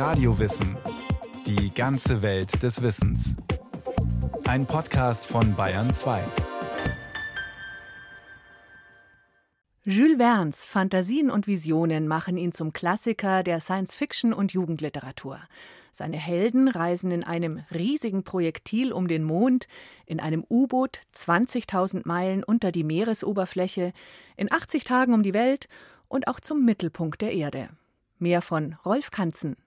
Radiowissen. Die ganze Welt des Wissens. Ein Podcast von Bayern 2. Jules Verne's Fantasien und Visionen machen ihn zum Klassiker der Science-Fiction und Jugendliteratur. Seine Helden reisen in einem riesigen Projektil um den Mond, in einem U-Boot 20.000 Meilen unter die Meeresoberfläche, in 80 Tagen um die Welt und auch zum Mittelpunkt der Erde. Mehr von Rolf Kanzen.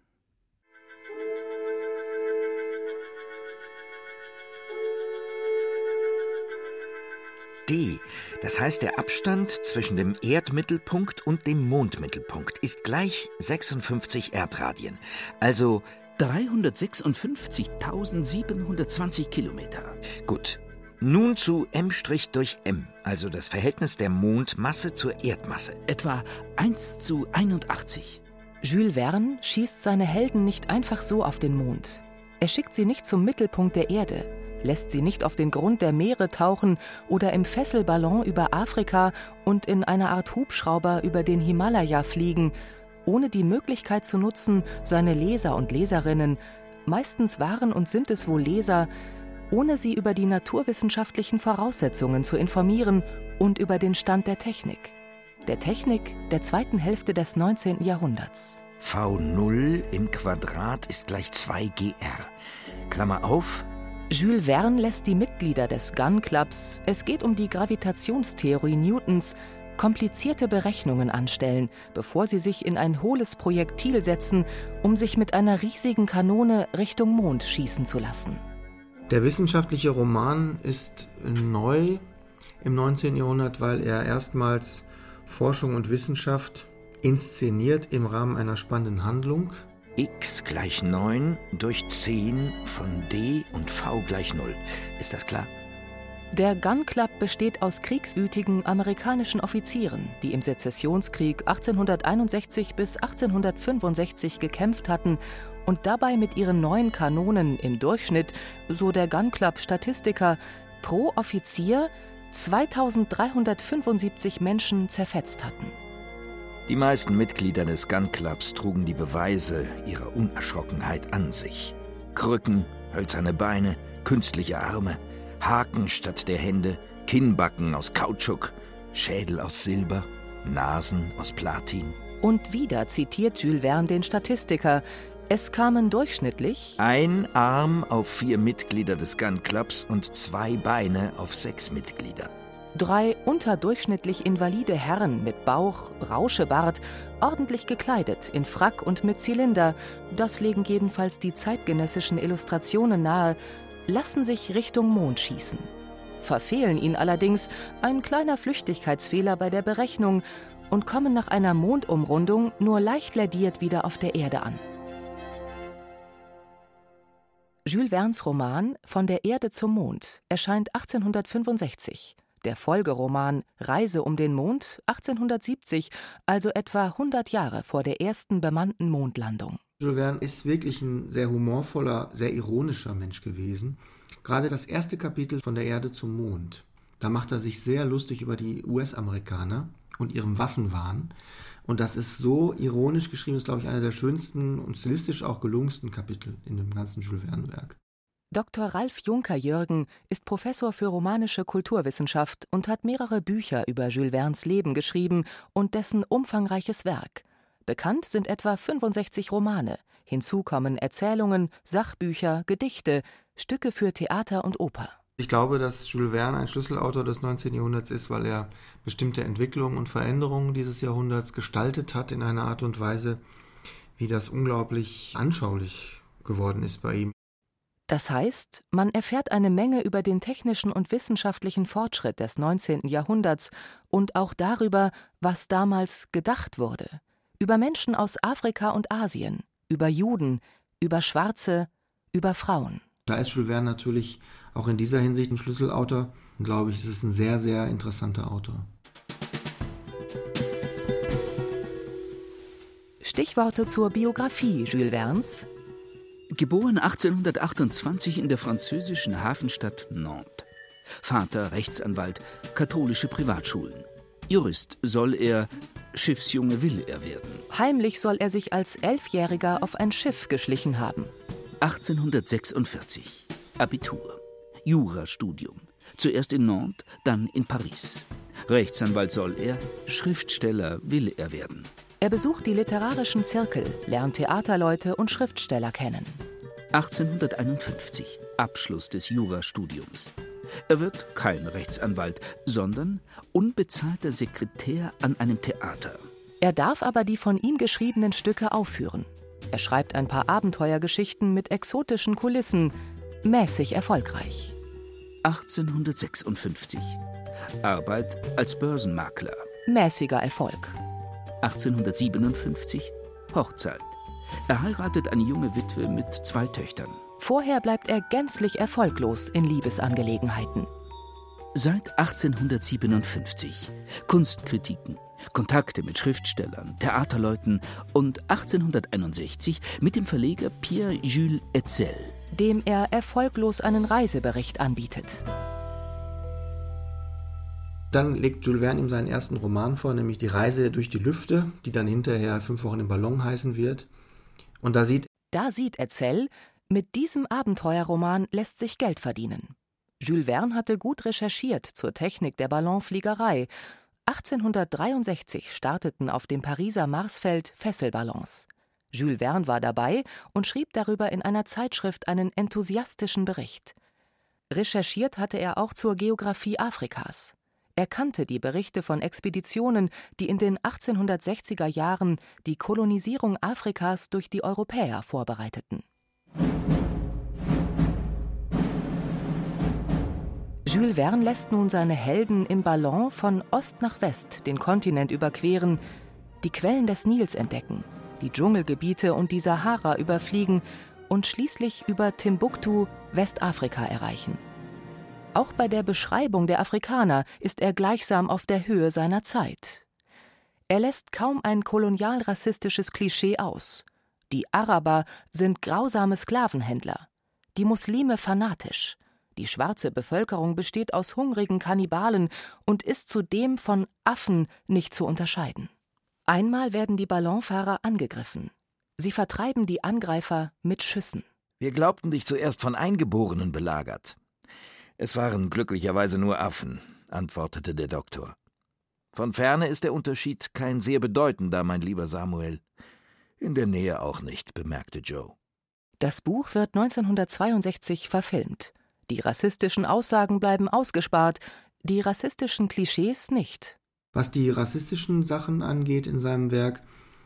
D, das heißt der Abstand zwischen dem Erdmittelpunkt und dem Mondmittelpunkt, ist gleich 56 Erdradien, also 356.720 Kilometer. Gut. Nun zu M' durch M, also das Verhältnis der Mondmasse zur Erdmasse. Etwa 1 zu 81. Jules Verne schießt seine Helden nicht einfach so auf den Mond. Er schickt sie nicht zum Mittelpunkt der Erde, lässt sie nicht auf den Grund der Meere tauchen oder im Fesselballon über Afrika und in einer Art Hubschrauber über den Himalaya fliegen, ohne die Möglichkeit zu nutzen, seine Leser und Leserinnen, meistens waren und sind es wohl Leser, ohne sie über die naturwissenschaftlichen Voraussetzungen zu informieren und über den Stand der Technik. Der Technik der zweiten Hälfte des 19. Jahrhunderts. V0 im Quadrat ist gleich 2GR. Klammer auf. Jules Verne lässt die Mitglieder des Gun Clubs, es geht um die Gravitationstheorie Newtons, komplizierte Berechnungen anstellen, bevor sie sich in ein hohles Projektil setzen, um sich mit einer riesigen Kanone Richtung Mond schießen zu lassen. Der wissenschaftliche Roman ist neu im 19. Jahrhundert, weil er erstmals Forschung und Wissenschaft inszeniert im Rahmen einer spannenden Handlung. X gleich 9 durch 10 von d und v gleich 0. Ist das klar? Der Gun Club besteht aus kriegswütigen amerikanischen Offizieren, die im Sezessionskrieg 1861 bis 1865 gekämpft hatten und dabei mit ihren neuen Kanonen im Durchschnitt, so der Gun Club Statistiker, pro Offizier 2375 Menschen zerfetzt hatten. Die meisten Mitglieder des Gun Clubs trugen die Beweise ihrer Unerschrockenheit an sich. Krücken, hölzerne Beine, künstliche Arme, Haken statt der Hände, Kinnbacken aus Kautschuk, Schädel aus Silber, Nasen aus Platin. Und wieder zitiert Jules Verne den Statistiker. Es kamen durchschnittlich ein Arm auf vier Mitglieder des Gun Clubs und zwei Beine auf sechs Mitglieder. Drei unterdurchschnittlich invalide Herren mit Bauch, Rauschebart, ordentlich gekleidet, in Frack und mit Zylinder, das legen jedenfalls die zeitgenössischen Illustrationen nahe, lassen sich Richtung Mond schießen. Verfehlen ihn allerdings ein kleiner Flüchtigkeitsfehler bei der Berechnung und kommen nach einer Mondumrundung nur leicht lädiert wieder auf der Erde an. Jules Verne's Roman Von der Erde zum Mond erscheint 1865 der Folgeroman Reise um den Mond 1870, also etwa 100 Jahre vor der ersten bemannten Mondlandung. Jules Verne ist wirklich ein sehr humorvoller, sehr ironischer Mensch gewesen. Gerade das erste Kapitel von der Erde zum Mond, da macht er sich sehr lustig über die US-Amerikaner und ihrem Waffenwahn. Und das ist so ironisch geschrieben, ist, glaube ich, einer der schönsten und stilistisch auch gelungensten Kapitel in dem ganzen Jules Verne-Werk. Dr. Ralf Juncker-Jürgen ist Professor für romanische Kulturwissenschaft und hat mehrere Bücher über Jules Verne's Leben geschrieben und dessen umfangreiches Werk. Bekannt sind etwa 65 Romane. Hinzu kommen Erzählungen, Sachbücher, Gedichte, Stücke für Theater und Oper. Ich glaube, dass Jules Verne ein Schlüsselautor des 19. Jahrhunderts ist, weil er bestimmte Entwicklungen und Veränderungen dieses Jahrhunderts gestaltet hat in einer Art und Weise, wie das unglaublich anschaulich geworden ist bei ihm. Das heißt, man erfährt eine Menge über den technischen und wissenschaftlichen Fortschritt des 19. Jahrhunderts und auch darüber, was damals gedacht wurde. Über Menschen aus Afrika und Asien, über Juden, über Schwarze, über Frauen. Da ist Jules Verne natürlich auch in dieser Hinsicht ein Schlüsselautor. Und glaube ich, es ist ein sehr, sehr interessanter Autor. Stichworte zur Biografie Jules Verne's Geboren 1828 in der französischen Hafenstadt Nantes. Vater Rechtsanwalt, katholische Privatschulen. Jurist soll er, Schiffsjunge will er werden. Heimlich soll er sich als Elfjähriger auf ein Schiff geschlichen haben. 1846. Abitur. Jurastudium. Zuerst in Nantes, dann in Paris. Rechtsanwalt soll er, Schriftsteller will er werden. Er besucht die literarischen Zirkel, lernt Theaterleute und Schriftsteller kennen. 1851. Abschluss des Jurastudiums. Er wird kein Rechtsanwalt, sondern unbezahlter Sekretär an einem Theater. Er darf aber die von ihm geschriebenen Stücke aufführen. Er schreibt ein paar Abenteuergeschichten mit exotischen Kulissen, mäßig erfolgreich. 1856. Arbeit als Börsenmakler. Mäßiger Erfolg. 1857. Hochzeit. Er heiratet eine junge Witwe mit zwei Töchtern. Vorher bleibt er gänzlich erfolglos in Liebesangelegenheiten. Seit 1857 Kunstkritiken, Kontakte mit Schriftstellern, Theaterleuten und 1861 mit dem Verleger Pierre-Jules Hetzel, dem er erfolglos einen Reisebericht anbietet. Dann legt Jules Verne ihm seinen ersten Roman vor, nämlich Die Reise durch die Lüfte, die dann hinterher fünf Wochen im Ballon heißen wird. Und da sieht Da sieht Erzell, mit diesem Abenteuerroman lässt sich Geld verdienen. Jules Verne hatte gut recherchiert zur Technik der Ballonfliegerei. 1863 starteten auf dem Pariser Marsfeld Fesselballons. Jules Verne war dabei und schrieb darüber in einer Zeitschrift einen enthusiastischen Bericht. Recherchiert hatte er auch zur Geographie Afrikas. Er kannte die Berichte von Expeditionen, die in den 1860er Jahren die Kolonisierung Afrikas durch die Europäer vorbereiteten. Jules Verne lässt nun seine Helden im Ballon von Ost nach West den Kontinent überqueren, die Quellen des Nils entdecken, die Dschungelgebiete und die Sahara überfliegen und schließlich über Timbuktu Westafrika erreichen. Auch bei der Beschreibung der Afrikaner ist er gleichsam auf der Höhe seiner Zeit. Er lässt kaum ein kolonialrassistisches Klischee aus. Die Araber sind grausame Sklavenhändler, die Muslime fanatisch, die schwarze Bevölkerung besteht aus hungrigen Kannibalen und ist zudem von Affen nicht zu unterscheiden. Einmal werden die Ballonfahrer angegriffen. Sie vertreiben die Angreifer mit Schüssen. Wir glaubten dich zuerst von Eingeborenen belagert. Es waren glücklicherweise nur Affen, antwortete der Doktor. Von ferne ist der Unterschied kein sehr bedeutender, mein lieber Samuel. In der Nähe auch nicht, bemerkte Joe. Das Buch wird 1962 verfilmt. Die rassistischen Aussagen bleiben ausgespart, die rassistischen Klischees nicht. Was die rassistischen Sachen angeht in seinem Werk,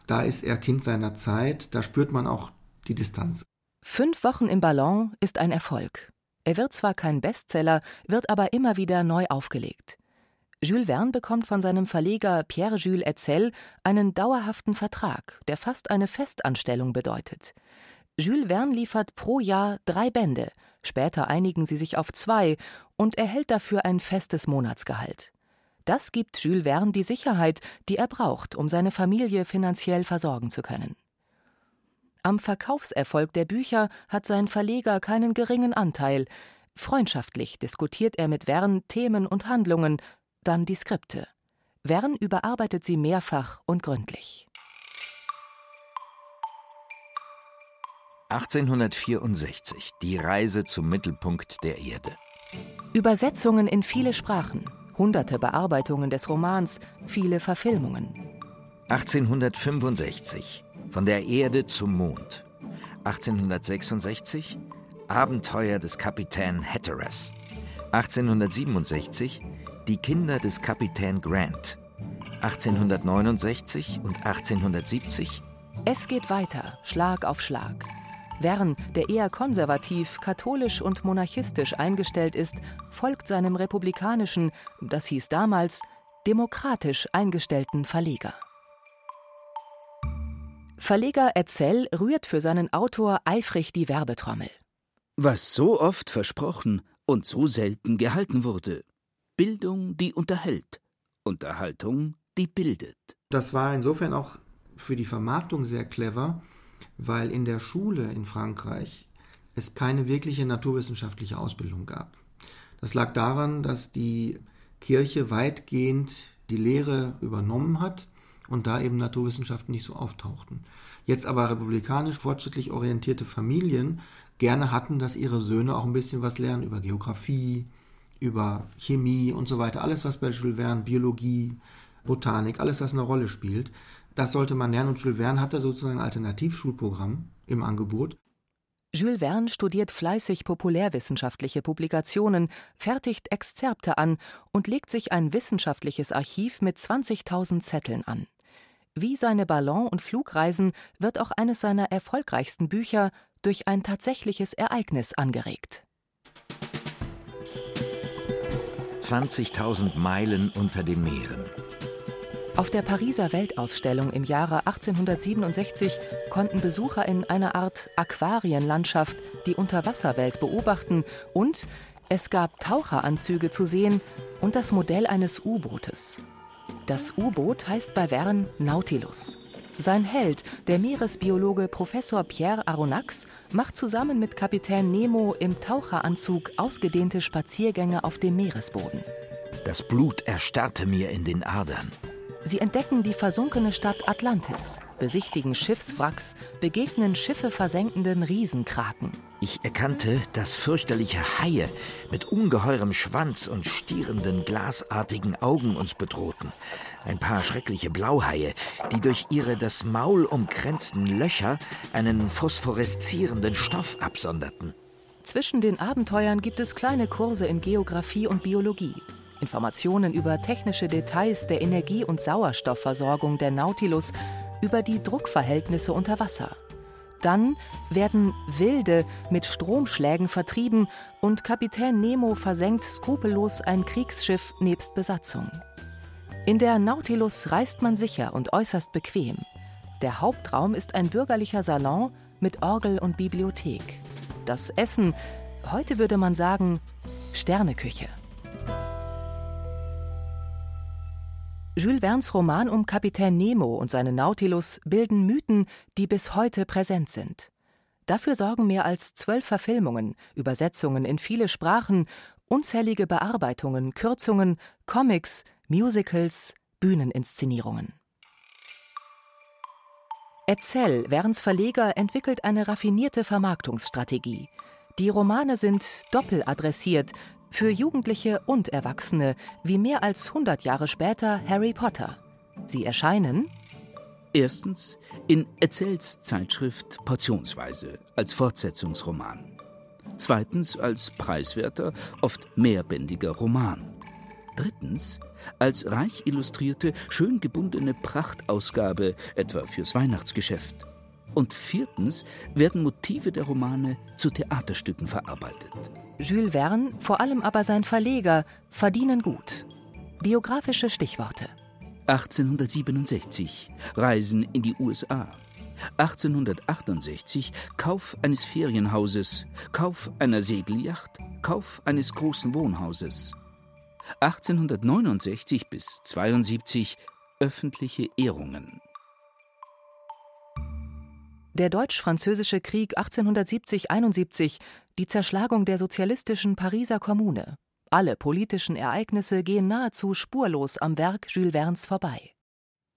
da ist er Kind seiner Zeit, da spürt man auch die Distanz. Fünf Wochen im Ballon ist ein Erfolg. Er wird zwar kein Bestseller, wird aber immer wieder neu aufgelegt. Jules Verne bekommt von seinem Verleger Pierre-Jules Hetzel einen dauerhaften Vertrag, der fast eine Festanstellung bedeutet. Jules Verne liefert pro Jahr drei Bände, später einigen sie sich auf zwei und erhält dafür ein festes Monatsgehalt. Das gibt Jules Verne die Sicherheit, die er braucht, um seine Familie finanziell versorgen zu können. Am Verkaufserfolg der Bücher hat sein Verleger keinen geringen Anteil. Freundschaftlich diskutiert er mit Verne Themen und Handlungen, dann die Skripte. Verne überarbeitet sie mehrfach und gründlich. 1864 Die Reise zum Mittelpunkt der Erde. Übersetzungen in viele Sprachen, hunderte Bearbeitungen des Romans, viele Verfilmungen. 1865 Von der Erde zum Mond. 1866 Abenteuer des Kapitän Hatteras. 1867 Die Kinder des Kapitän Grant. 1869 und 1870 Es geht weiter, Schlag auf Schlag. Verne, der eher konservativ, katholisch und monarchistisch eingestellt ist, folgt seinem republikanischen, das hieß damals, demokratisch eingestellten Verleger. Verleger Erzell rührt für seinen Autor eifrig die Werbetrommel. Was so oft versprochen und so selten gehalten wurde. Bildung, die unterhält. Unterhaltung, die bildet. Das war insofern auch für die Vermarktung sehr clever, weil in der Schule in Frankreich es keine wirkliche naturwissenschaftliche Ausbildung gab. Das lag daran, dass die Kirche weitgehend die Lehre übernommen hat und da eben Naturwissenschaften nicht so auftauchten. Jetzt aber republikanisch fortschrittlich orientierte Familien gerne hatten, dass ihre Söhne auch ein bisschen was lernen über Geografie, über Chemie und so weiter. Alles, was bei Jules Verne, Biologie, Botanik, alles, was eine Rolle spielt, das sollte man lernen. Und Jules Verne hatte sozusagen ein Alternativschulprogramm im Angebot. Jules Verne studiert fleißig populärwissenschaftliche Publikationen, fertigt Exzerpte an und legt sich ein wissenschaftliches Archiv mit 20.000 Zetteln an. Wie seine Ballon- und Flugreisen wird auch eines seiner erfolgreichsten Bücher durch ein tatsächliches Ereignis angeregt. 20.000 Meilen unter den Meeren. Auf der Pariser Weltausstellung im Jahre 1867 konnten Besucher in einer Art Aquarienlandschaft die Unterwasserwelt beobachten und es gab Taucheranzüge zu sehen und das Modell eines U-Bootes. Das U-Boot heißt bei Verne Nautilus. Sein Held, der Meeresbiologe Professor Pierre Aronnax, macht zusammen mit Kapitän Nemo im Taucheranzug ausgedehnte Spaziergänge auf dem Meeresboden. Das Blut erstarrte mir in den Adern. Sie entdecken die versunkene Stadt Atlantis, besichtigen Schiffswracks, begegnen Schiffe versenkenden Riesenkraken. Ich erkannte, dass fürchterliche Haie mit ungeheurem Schwanz und stierenden, glasartigen Augen uns bedrohten. Ein paar schreckliche Blauhaie, die durch ihre das Maul umkränzten Löcher einen phosphoreszierenden Stoff absonderten. Zwischen den Abenteuern gibt es kleine Kurse in Geographie und Biologie. Informationen über technische Details der Energie- und Sauerstoffversorgung der Nautilus, über die Druckverhältnisse unter Wasser. Dann werden Wilde mit Stromschlägen vertrieben und Kapitän Nemo versenkt skrupellos ein Kriegsschiff nebst Besatzung. In der Nautilus reist man sicher und äußerst bequem. Der Hauptraum ist ein bürgerlicher Salon mit Orgel und Bibliothek. Das Essen, heute würde man sagen, Sterneküche. Jules Vernes Roman um Kapitän Nemo und seinen Nautilus bilden Mythen, die bis heute präsent sind. Dafür sorgen mehr als zwölf Verfilmungen, Übersetzungen in viele Sprachen, unzählige Bearbeitungen, Kürzungen, Comics, Musicals, Bühneninszenierungen. Erzähl, Verns Verleger, entwickelt eine raffinierte Vermarktungsstrategie. Die Romane sind doppeladressiert, für Jugendliche und Erwachsene, wie mehr als 100 Jahre später Harry Potter. Sie erscheinen erstens in Erzähls Zeitschrift Portionsweise als Fortsetzungsroman. Zweitens als preiswerter, oft mehrbändiger Roman. Drittens als reich illustrierte, schön gebundene Prachtausgabe, etwa fürs Weihnachtsgeschäft. Und viertens werden Motive der Romane zu Theaterstücken verarbeitet. Jules Verne, vor allem aber sein Verleger, verdienen gut. Biografische Stichworte. 1867 Reisen in die USA. 1868 Kauf eines Ferienhauses, Kauf einer Segelyacht, Kauf eines großen Wohnhauses. 1869 bis 72 öffentliche Ehrungen. Der Deutsch-Französische Krieg 1870-71, die Zerschlagung der sozialistischen Pariser Kommune. Alle politischen Ereignisse gehen nahezu spurlos am Werk Jules Vernes vorbei.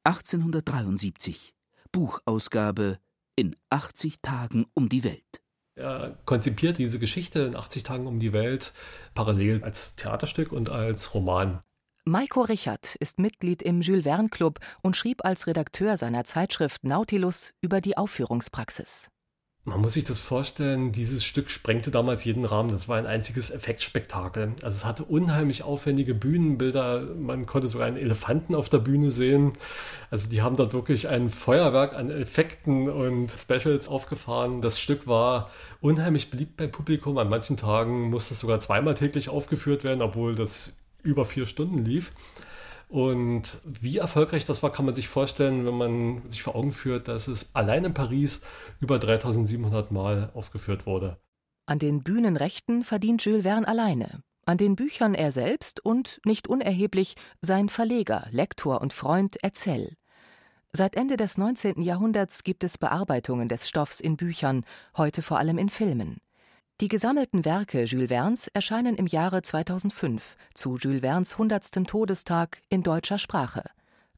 1873 Buchausgabe in 80 Tagen um die Welt. Er konzipiert diese Geschichte in 80 Tagen um die Welt parallel als Theaterstück und als Roman. Maiko Richard ist Mitglied im Jules Verne Club und schrieb als Redakteur seiner Zeitschrift Nautilus über die Aufführungspraxis. Man muss sich das vorstellen, dieses Stück sprengte damals jeden Rahmen. Das war ein einziges Effektspektakel. Also es hatte unheimlich aufwendige Bühnenbilder. Man konnte sogar einen Elefanten auf der Bühne sehen. Also die haben dort wirklich ein Feuerwerk an Effekten und Specials aufgefahren. Das Stück war unheimlich beliebt beim Publikum. An manchen Tagen musste es sogar zweimal täglich aufgeführt werden, obwohl das über vier Stunden lief. Und wie erfolgreich das war, kann man sich vorstellen, wenn man sich vor Augen führt, dass es allein in Paris über 3700 Mal aufgeführt wurde. An den Bühnenrechten verdient Jules Verne alleine. An den Büchern er selbst und, nicht unerheblich, sein Verleger, Lektor und Freund Erzell. Seit Ende des 19. Jahrhunderts gibt es Bearbeitungen des Stoffs in Büchern, heute vor allem in Filmen. Die gesammelten Werke Jules Vernes erscheinen im Jahre 2005 zu Jules Vernes 100. Todestag in deutscher Sprache.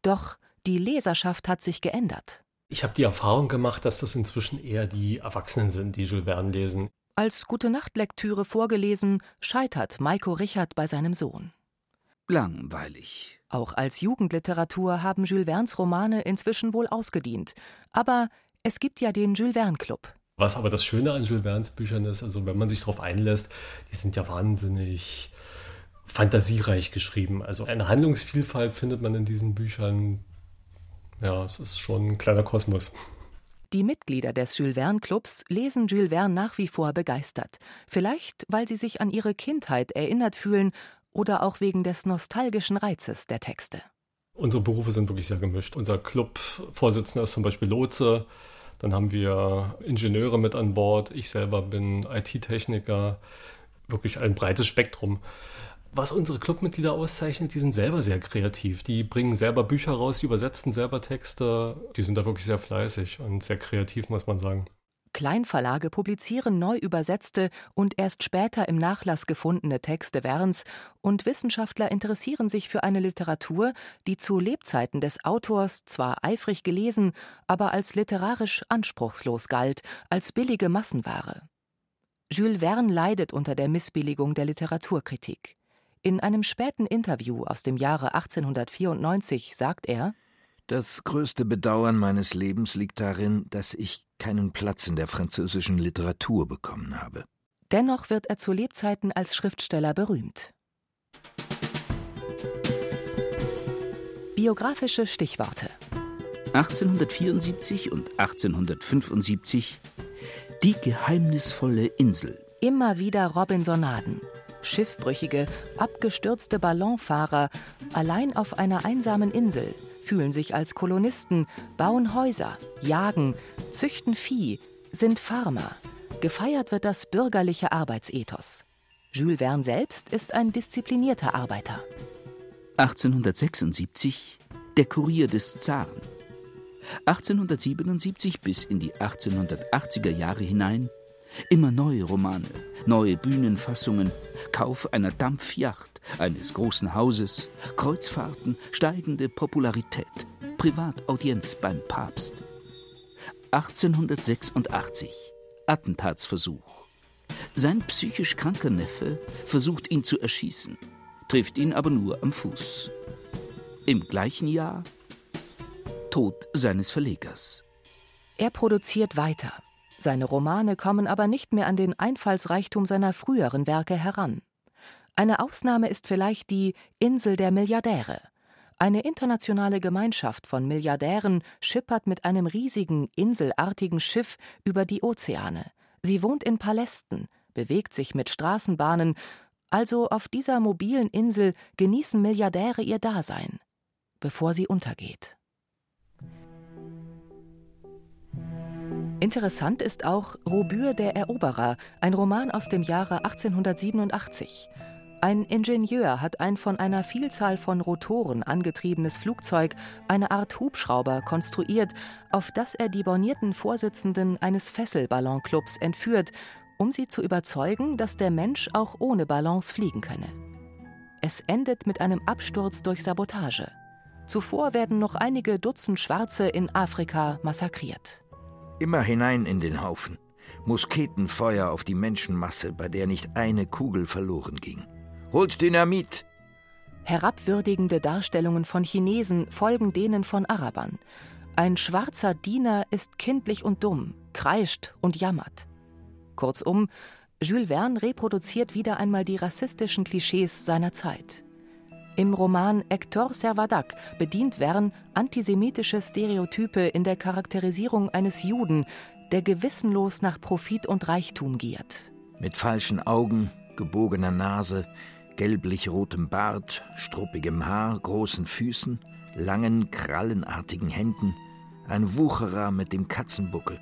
Doch Die Leserschaft hat sich geändert. Ich habe die Erfahrung gemacht, dass das inzwischen eher die Erwachsenen sind, die Jules Verne lesen. Als Gute-Nacht-Lektüre vorgelesen, scheitert Maiko Richard bei seinem Sohn. Langweilig. Auch als Jugendliteratur haben Jules Vernes Romane inzwischen wohl ausgedient. Aber es gibt ja den Jules Verne Club. Was aber das Schöne an Jules Vernes Büchern ist, also wenn man sich darauf einlässt, die sind ja wahnsinnig fantasiereich geschrieben. Also eine Handlungsvielfalt findet man in diesen Büchern. Ja, es ist schon ein kleiner Kosmos. Die Mitglieder des Jules Verne Clubs lesen Jules Verne nach wie vor begeistert. Vielleicht, weil sie sich an ihre Kindheit erinnert fühlen oder auch wegen des nostalgischen Reizes der Texte. Unsere Berufe sind wirklich sehr gemischt. Unser Clubvorsitzender ist zum Beispiel Lotse. Dann haben wir Ingenieure mit an Bord. Ich selber bin IT-Techniker. Wirklich ein breites Spektrum. Was unsere Clubmitglieder auszeichnet, die sind selber sehr kreativ. Die bringen selber Bücher raus, die übersetzen selber Texte. Die sind da wirklich sehr fleißig und sehr kreativ, muss man sagen. Kleinverlage publizieren neu übersetzte und erst später im Nachlass gefundene Texte Verns und Wissenschaftler interessieren sich für eine Literatur, die zu Lebzeiten des Autors zwar eifrig gelesen, aber als literarisch anspruchslos galt, als billige Massenware. Jules Verne leidet unter der Missbilligung der Literaturkritik. In einem späten Interview aus dem Jahre 1894 sagt er Das größte Bedauern meines Lebens liegt darin, dass ich keinen Platz in der französischen Literatur bekommen habe. Dennoch wird er zu Lebzeiten als Schriftsteller berühmt. Biografische Stichworte 1874 und 1875 Die geheimnisvolle Insel. Immer wieder Robinsonaden. Schiffbrüchige, abgestürzte Ballonfahrer, allein auf einer einsamen Insel, fühlen sich als Kolonisten, bauen Häuser, jagen, züchten Vieh, sind Farmer. Gefeiert wird das bürgerliche Arbeitsethos. Jules Verne selbst ist ein disziplinierter Arbeiter. 1876 Der Kurier des Zaren. 1877 bis in die 1880er Jahre hinein Immer neue Romane, neue Bühnenfassungen, Kauf einer Dampfjacht, eines großen Hauses, Kreuzfahrten, steigende Popularität, Privataudienz beim Papst. 1886 Attentatsversuch. Sein psychisch kranker Neffe versucht ihn zu erschießen, trifft ihn aber nur am Fuß. Im gleichen Jahr Tod seines Verlegers. Er produziert weiter. Seine Romane kommen aber nicht mehr an den Einfallsreichtum seiner früheren Werke heran. Eine Ausnahme ist vielleicht die Insel der Milliardäre. Eine internationale Gemeinschaft von Milliardären schippert mit einem riesigen, inselartigen Schiff über die Ozeane. Sie wohnt in Palästen, bewegt sich mit Straßenbahnen, also auf dieser mobilen Insel genießen Milliardäre ihr Dasein, bevor sie untergeht. Interessant ist auch Robür der Eroberer, ein Roman aus dem Jahre 1887. Ein Ingenieur hat ein von einer Vielzahl von Rotoren angetriebenes Flugzeug, eine Art Hubschrauber, konstruiert, auf das er die bornierten Vorsitzenden eines Fesselballonclubs entführt, um sie zu überzeugen, dass der Mensch auch ohne Ballons fliegen könne. Es endet mit einem Absturz durch Sabotage. Zuvor werden noch einige Dutzend Schwarze in Afrika massakriert. Immer hinein in den Haufen. Musketenfeuer auf die Menschenmasse, bei der nicht eine Kugel verloren ging. Holt Dynamit! Herabwürdigende Darstellungen von Chinesen folgen denen von Arabern. Ein schwarzer Diener ist kindlich und dumm, kreischt und jammert. Kurzum, Jules Verne reproduziert wieder einmal die rassistischen Klischees seiner Zeit. Im Roman Hector Servadac bedient Verne antisemitische Stereotype in der Charakterisierung eines Juden, der gewissenlos nach Profit und Reichtum giert. Mit falschen Augen, gebogener Nase, gelblich-rotem Bart, struppigem Haar, großen Füßen, langen, krallenartigen Händen, ein Wucherer mit dem Katzenbuckel.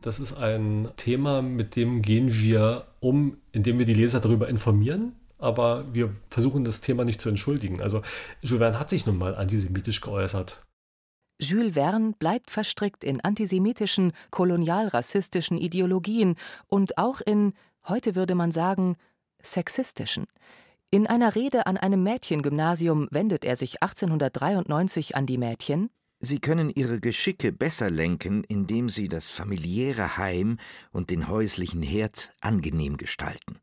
Das ist ein Thema, mit dem gehen wir um, indem wir die Leser darüber informieren, aber wir versuchen das Thema nicht zu entschuldigen. Also Jules Verne hat sich nun mal antisemitisch geäußert. Jules Verne bleibt verstrickt in antisemitischen, kolonialrassistischen Ideologien und auch in, heute würde man sagen, sexistischen. In einer Rede an einem Mädchengymnasium wendet er sich 1893 an die Mädchen. Sie können ihre Geschicke besser lenken, indem sie das familiäre Heim und den häuslichen Herd angenehm gestalten.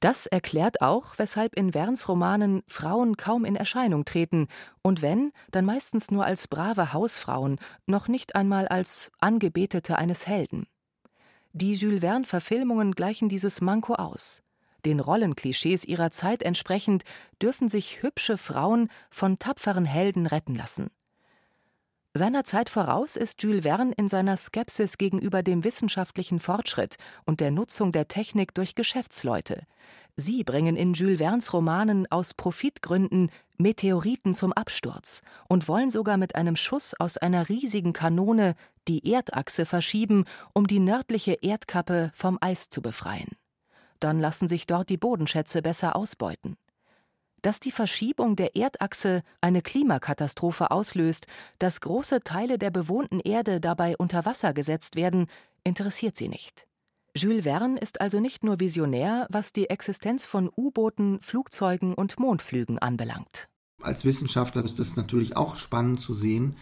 Das erklärt auch, weshalb in Verns Romanen Frauen kaum in Erscheinung treten und wenn, dann meistens nur als brave Hausfrauen, noch nicht einmal als Angebetete eines Helden. Die Jules Verne-Verfilmungen gleichen dieses Manko aus. Den Rollenklischees ihrer Zeit entsprechend dürfen sich hübsche Frauen von tapferen Helden retten lassen. Seiner Zeit voraus ist Jules Verne in seiner Skepsis gegenüber dem wissenschaftlichen Fortschritt und der Nutzung der Technik durch Geschäftsleute. Sie bringen in Jules Vernes Romanen aus Profitgründen Meteoriten zum Absturz und wollen sogar mit einem Schuss aus einer riesigen Kanone die Erdachse verschieben, um die nördliche Erdkappe vom Eis zu befreien. Dann lassen sich dort die Bodenschätze besser ausbeuten. Dass die Verschiebung der Erdachse eine Klimakatastrophe auslöst, dass große Teile der bewohnten Erde dabei unter Wasser gesetzt werden, interessiert sie nicht. Jules Verne ist also nicht nur visionär, was die Existenz von U-Booten, Flugzeugen und Mondflügen anbelangt. Als Wissenschaftler ist es natürlich auch spannend zu sehen,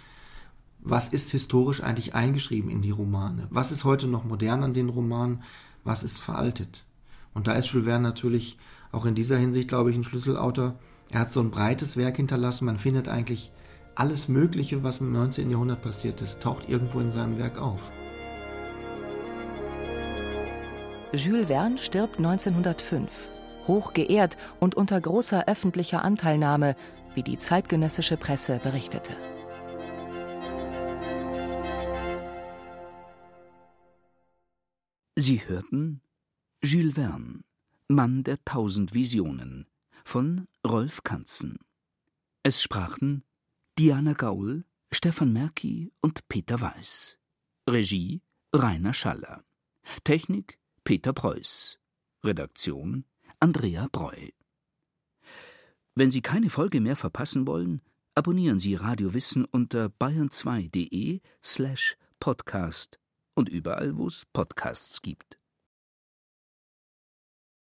was ist historisch eigentlich eingeschrieben in die Romane? Was ist heute noch modern an den Romanen? Was ist veraltet? Und da ist Jules Verne natürlich auch in dieser Hinsicht, glaube ich, ein Schlüsselautor. Er hat so ein breites Werk hinterlassen. Man findet eigentlich alles Mögliche, was im 19. Jahrhundert passiert ist, taucht irgendwo in seinem Werk auf. Jules Verne stirbt 1905, hoch geehrt und unter großer öffentlicher Anteilnahme, wie die zeitgenössische Presse berichtete. Sie hörten Jules Verne, Mann der tausend Visionen von Rolf Kanzen. Es sprachen Diana Gaul, Stefan Merki und Peter Weiß. Regie Rainer Schaller. Technik Peter Preuß. Redaktion Andrea Breu. Wenn Sie keine Folge mehr verpassen wollen, abonnieren Sie Radio Wissen unter bayern2.de slash podcast und überall, wo es Podcasts gibt.